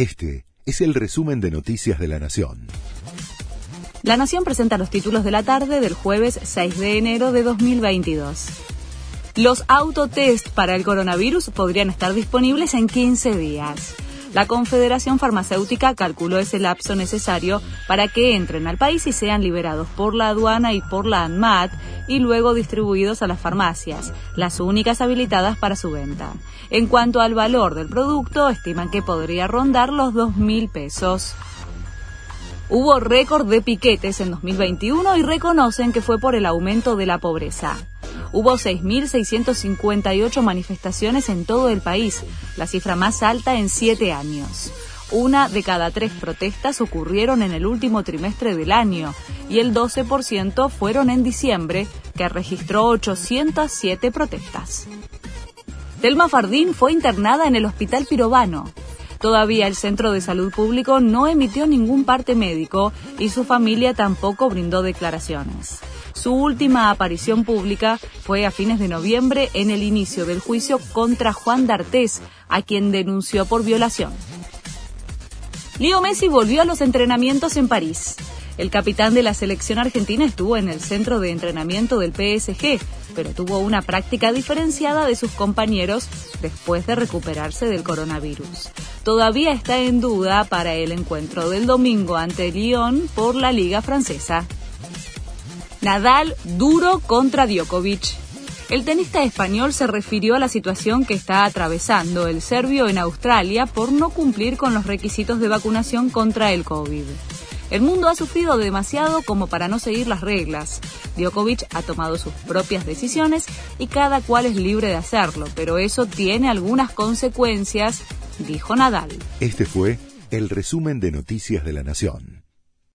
Este es el resumen de Noticias de la Nación. La Nación presenta los títulos de la tarde del jueves 6 de enero de 2022. Los autotest para el coronavirus podrían estar disponibles en 15 días. La Confederación Farmacéutica calculó ese lapso necesario para que entren al país y sean liberados por la aduana y por la ANMAT y luego distribuidos a las farmacias, las únicas habilitadas para su venta. En cuanto al valor del producto, estiman que podría rondar los 2.000 pesos. Hubo récord de piquetes en 2021 y reconocen que fue por el aumento de la pobreza. Hubo 6.658 manifestaciones en todo el país, la cifra más alta en siete años. Una de cada tres protestas ocurrieron en el último trimestre del año y el 12% fueron en diciembre, que registró 807 protestas. Telma Fardín fue internada en el Hospital Pirobano. Todavía el Centro de Salud Público no emitió ningún parte médico y su familia tampoco brindó declaraciones. Su última aparición pública fue a fines de noviembre en el inicio del juicio contra Juan D'Artés, a quien denunció por violación. Leo Messi volvió a los entrenamientos en París. El capitán de la selección argentina estuvo en el centro de entrenamiento del PSG, pero tuvo una práctica diferenciada de sus compañeros después de recuperarse del coronavirus. Todavía está en duda para el encuentro del domingo ante Lyon por la Liga Francesa. Nadal duro contra Djokovic. El tenista español se refirió a la situación que está atravesando el serbio en Australia por no cumplir con los requisitos de vacunación contra el COVID. El mundo ha sufrido demasiado como para no seguir las reglas. Djokovic ha tomado sus propias decisiones y cada cual es libre de hacerlo, pero eso tiene algunas consecuencias, dijo Nadal. Este fue el resumen de Noticias de la Nación.